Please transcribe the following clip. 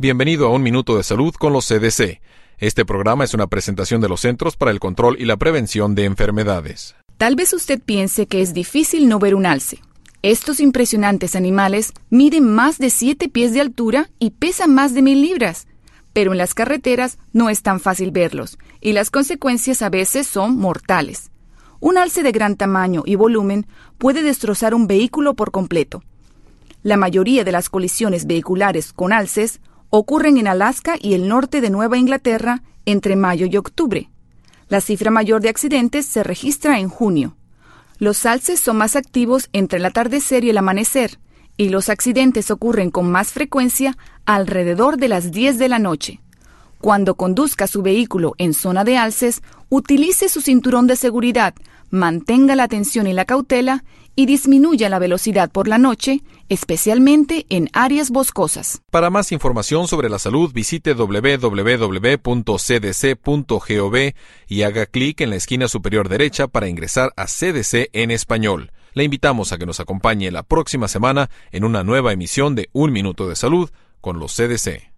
Bienvenido a Un Minuto de Salud con los CDC. Este programa es una presentación de los Centros para el Control y la Prevención de Enfermedades. Tal vez usted piense que es difícil no ver un alce. Estos impresionantes animales miden más de 7 pies de altura y pesan más de mil libras. Pero en las carreteras no es tan fácil verlos, y las consecuencias a veces son mortales. Un alce de gran tamaño y volumen puede destrozar un vehículo por completo. La mayoría de las colisiones vehiculares con alces ocurren en Alaska y el norte de Nueva Inglaterra entre mayo y octubre. La cifra mayor de accidentes se registra en junio. Los alces son más activos entre el atardecer y el amanecer, y los accidentes ocurren con más frecuencia alrededor de las 10 de la noche. Cuando conduzca su vehículo en zona de alces, utilice su cinturón de seguridad, mantenga la atención y la cautela y disminuya la velocidad por la noche, especialmente en áreas boscosas. Para más información sobre la salud, visite www.cdc.gov y haga clic en la esquina superior derecha para ingresar a CDC en español. Le invitamos a que nos acompañe la próxima semana en una nueva emisión de Un Minuto de Salud con los CDC.